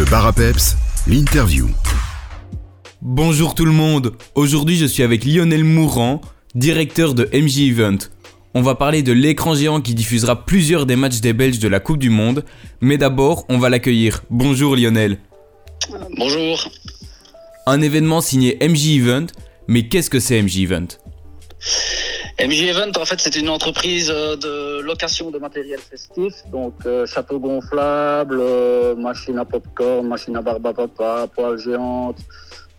Le bar à peps, l'interview. Bonjour tout le monde, aujourd'hui je suis avec Lionel Mourant, directeur de MJ Event. On va parler de l'écran géant qui diffusera plusieurs des matchs des Belges de la Coupe du Monde, mais d'abord on va l'accueillir. Bonjour Lionel. Bonjour. Un événement signé MJ Event, mais qu'est-ce que c'est MJ Event? MJ Event, en fait, c'est une entreprise euh, de location de matériel festif, donc euh, château gonflable, euh, machine à popcorn, machine à barbe à papa, poêle géante,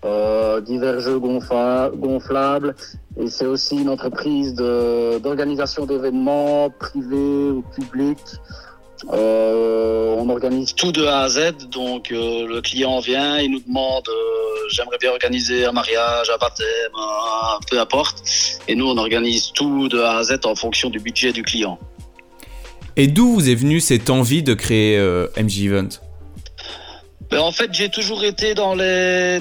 euh, divers jeux gonfla- gonflables. Et c'est aussi une entreprise d'organisation d'événements privés ou publics. Euh, on organise tout de A à Z, donc euh, le client vient, il nous demande euh, j'aimerais bien organiser un mariage, un baptême, un- peu importe. Et nous, on organise tout de A à Z en fonction du budget du client. Et d'où vous est venue cette envie de créer MJ Event? En fait, j'ai toujours été dans les,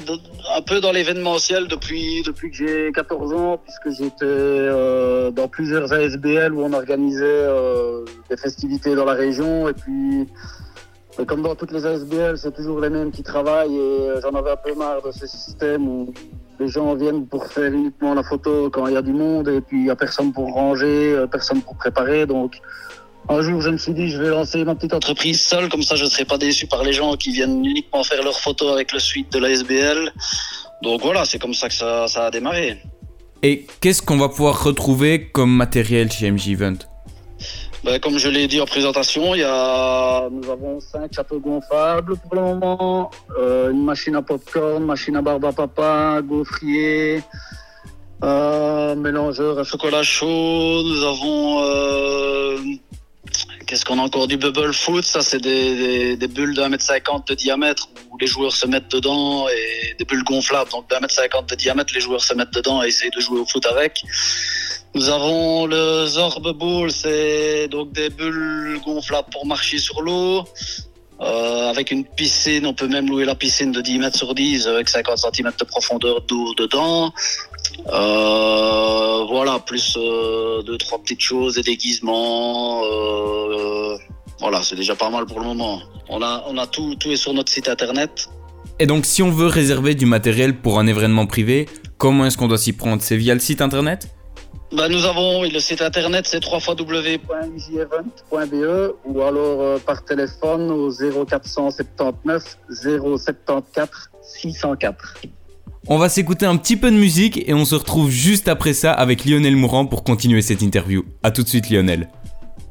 un peu dans l'événementiel depuis, depuis que j'ai 14 ans, puisque j'étais euh, dans plusieurs ASBL où on organisait euh, des festivités dans la région. Et puis, comme dans toutes les ASBL, c'est toujours les mêmes qui travaillent. Et euh, j'en avais un peu marre de ce système où les gens viennent pour faire uniquement la photo quand il y a du monde, et puis il n'y a personne pour ranger, personne pour préparer. Donc, un jour, je me suis dit, je vais lancer ma petite entreprise seule, comme ça je ne serai pas déçu par les gens qui viennent uniquement faire leurs photos avec le suite de la SBL. Donc voilà, c'est comme ça que ça, ça a démarré. Et qu'est-ce qu'on va pouvoir retrouver comme matériel chez MJ Event? Ben, comme je l'ai dit en présentation, il y a, nous avons cinq châteaux gonflables pour le moment, euh, une machine à popcorn, machine à barbe à papa, gaufrier, euh, mélangeur à chocolat chaud. Nous avons euh, Qu'est-ce qu'on a encore du bubble foot? Ça, c'est des, bulles de 1m50 de diamètre où les joueurs se mettent dedans et des bulles gonflables. Donc, de 1m50 de diamètre, les joueurs se mettent dedans et essayent de jouer au foot avec. Nous avons le Zorb Ball, c'est donc des bulles gonflables pour marcher sur l'eau. Euh, avec une piscine, on peut même louer la piscine de 10 mètres sur 10 avec 50 cm de profondeur d'eau dedans. Euh, voilà, plus euh, deux, trois petites choses, des déguisements. euh, voilà, c'est déjà pas mal pour le moment. On a, on a tout, tout est sur notre site internet. Et donc si on veut réserver du matériel pour un événement privé, comment est-ce qu'on doit s'y prendre? C'est via le site internet? Bah, nous avons oui, le site internet, c'est www.mjevent.be ou alors euh, par téléphone au 0479 074 604. On va s'écouter un petit peu de musique et on se retrouve juste après ça avec Lionel Mourant pour continuer cette interview. A tout de suite Lionel.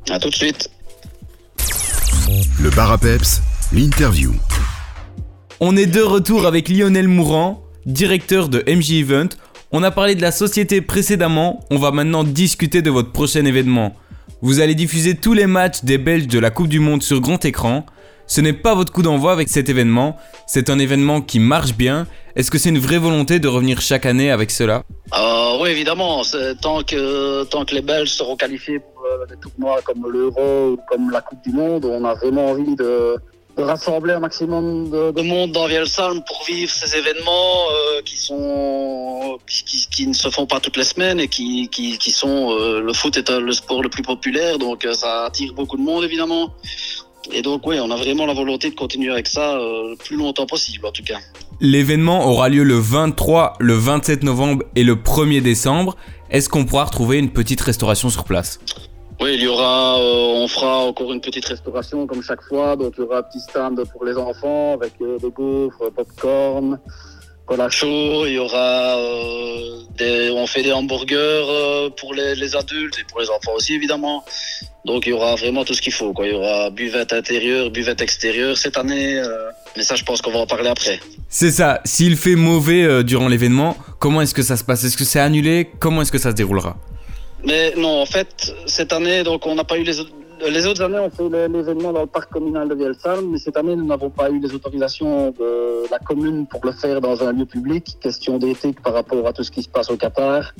À tout de suite. Le bar à peps, l'interview. On est de retour avec Lionel Mourant, directeur de MJ Event. On a parlé de la société précédemment, on va maintenant discuter de votre prochain événement. Vous allez diffuser tous les matchs des Belges de la Coupe du Monde sur grand écran. Ce n'est pas votre coup d'envoi avec cet événement, c'est un événement qui marche bien. Est-ce que c'est une vraie volonté de revenir chaque année avec cela? Euh, oui, évidemment. Tant que, tant que les Belges seront qualifiés pour euh, des tournois comme l'Euro ou comme la Coupe du Monde, on a vraiment envie de, rassembler un maximum de, de monde dans Vielsalm pour vivre ces événements euh, qui sont qui, ne se font pas toutes les semaines et qui, qui, qui sont euh, le foot est le sport le plus populaire, donc ça attire beaucoup de monde évidemment. Et donc oui, on a vraiment la volonté de continuer avec ça euh, le plus longtemps possible en tout cas. L'événement aura lieu le 23, le 27 novembre et le 1er décembre. Est-ce qu'on pourra retrouver une petite restauration sur place? Oui, il y aura, euh, on fera encore une petite restauration comme chaque fois. Donc il y aura un petit stand pour les enfants avec euh, des gaufres, popcorn, cola chaud. Il y aura, euh, des, on fait des hamburgers euh, pour les, les adultes et pour les enfants aussi évidemment. Donc il y aura vraiment tout ce qu'il faut. Quoi. Il y aura buvette intérieure, buvette extérieure cette année. euh, mais ça, je pense qu'on va en parler après. C'est ça, s'il fait mauvais euh, durant l'événement, comment est-ce que ça se passe? Est-ce que c'est annulé? Comment est-ce que ça se déroulera? Mais non, en fait, cette année, donc on n'a pas eu les autres. Les autres années, on fait l'événement dans le parc communal de Vielsalm, mais cette année, nous n'avons pas eu les autorisations de la commune pour le faire dans un lieu public. Question d'éthique par rapport à tout ce qui se passe au Qatar.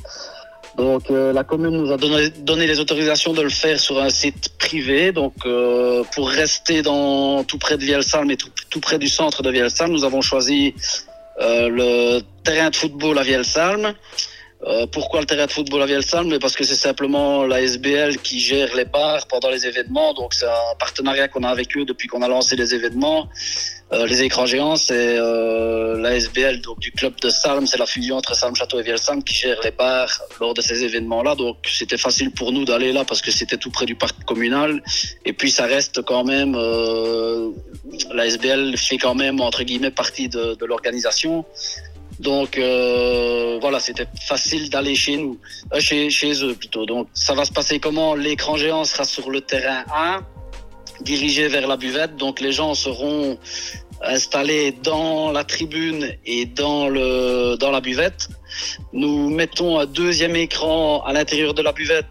Donc, euh, la commune nous a donné, les autorisations de le faire sur un site privé. Donc, euh, pour rester dans tout près de Vielsalm et tout, tout près du centre de Vielsalm, nous avons choisi euh, le terrain de football à Vielsalm. Euh, pourquoi le terrain de football à Vielsalm parce que c'est simplement la SBL qui gère les bars pendant les événements. Donc c'est un partenariat qu'on a avec eux depuis qu'on a lancé les événements. Euh, les écrans géants, c'est euh, la SBL donc du club de Salm, c'est la fusion entre Salm Château et Vielsalm qui gère les bars lors de ces événements-là. Donc c'était facile pour nous d'aller là parce que c'était tout près du parc communal. Et puis ça reste quand même, euh, la SBL fait quand même entre guillemets partie de, de l'organisation. Donc euh, voilà, c'était facile d'aller chez nous, euh, chez, eux plutôt. Donc ça va se passer comment? L'écran géant sera sur le terrain 1, dirigé vers la buvette. Donc les gens seront installés dans la tribune et dans le dans la buvette. Nous mettons un deuxième écran à l'intérieur de la buvette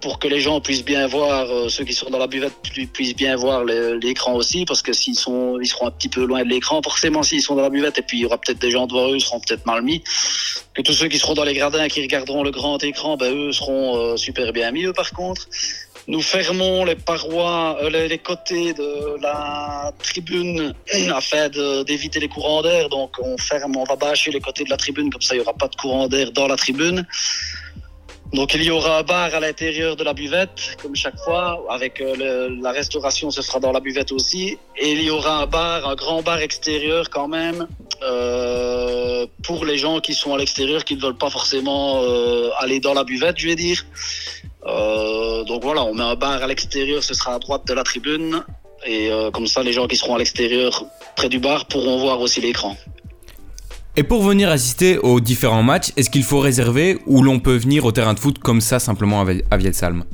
pour que les gens puissent bien voir, euh, ceux qui sont dans la buvette pu- puissent bien voir l'écran aussi, parce que s'ils sont, seront un petit peu loin de l'écran, forcément s'ils sont dans la buvette, et puis il y aura peut-être des gens devant eux, ils seront peut-être mal mis. Que tous ceux qui seront dans les gradins, qui regarderont le grand écran, ben eux seront euh, super bien mis, eux par contre. Nous fermons les parois, euh, les, les côtés de la tribune afin d'éviter les courants d'air. Donc on ferme, on va bâcher les côtés de la tribune, comme ça il n'y aura pas de courant d'air dans la tribune. Donc il y aura un bar à l'intérieur de la buvette, comme chaque fois, avec euh, le- la restauration, ce sera dans la buvette aussi. Et il y aura un bar, un grand bar extérieur quand même, euh, pour les gens qui sont à l'extérieur, qui ne veulent pas forcément euh, aller dans la buvette, je vais dire. Donc voilà, on met un bar à l'extérieur, ce sera à droite de la tribune. Et comme ça, les gens qui seront à l'extérieur, près du bar, pourront voir aussi l'écran. Et pour venir assister aux différents matchs, est-ce qu'il faut réserver ou l'on peut venir au terrain de foot comme ça simplement à Vie- à Vielsalm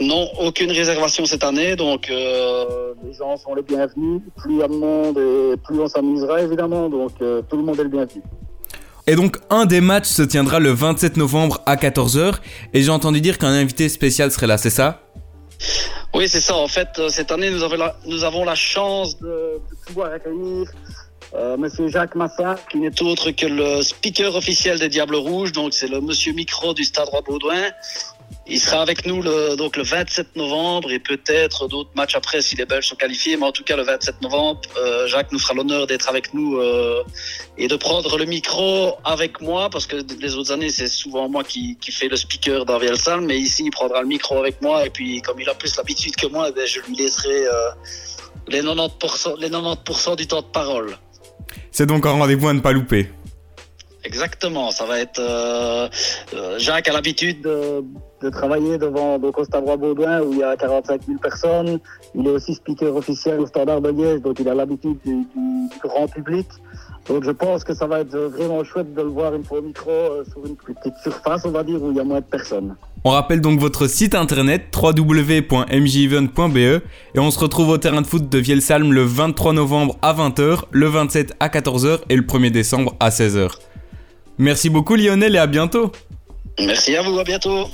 Non, aucune réservation cette année, donc euh, les gens sont les bienvenus. Plus il y a de monde et plus on s'amusera évidemment, donc euh, tout le monde est le bienvenu. Et donc un des matchs se tiendra le 27 novembre à 14h et j'ai entendu dire qu'un invité spécial serait là, c'est ça? Oui, c'est ça. En fait, euh, cette année, nous avons la, nous avons la chance de, de pouvoir accueillir euh, Monsieur Jacques Massin, qui n'est autre que le speaker officiel des Diables Rouges. Donc, c'est le Monsieur Micro du Stade Roi-Baudouin. Il sera avec nous le, donc le 27 novembre et peut-être d'autres matchs après si les Belges sont qualifiés. Mais en tout cas, le 27 novembre, euh, Jacques nous fera l'honneur d'être avec nous euh, et de prendre le micro avec moi parce que les autres années, c'est souvent moi qui, qui fais le speaker dans Vielsalm. Mais ici, il prendra le micro avec moi et puis comme il a plus l'habitude que moi, eh ben, je lui laisserai euh, les 90%, les 90 du temps de parole. C'est donc un rendez-vous à ne pas louper. Exactement, ça va être. euh, euh, Jacques a l'habitude de, de travailler devant donc au Stade Roi-Baudouin où il y a 45 000 personnes. Il est aussi speaker officiel au Standard de Liège, donc il a l'habitude du, grand public. Donc je pense que ça va être vraiment chouette de le voir une fois au micro euh, sur une petite surface, on va dire, où il y a moins de personnes. On rappelle donc votre site internet www.mjevent.be et on se retrouve au terrain de foot de Vielsalm le 23 novembre à 20h, le 27 à 14h et le 1er décembre à 16h. Merci beaucoup Lionel et à bientôt Merci à vous, à bientôt.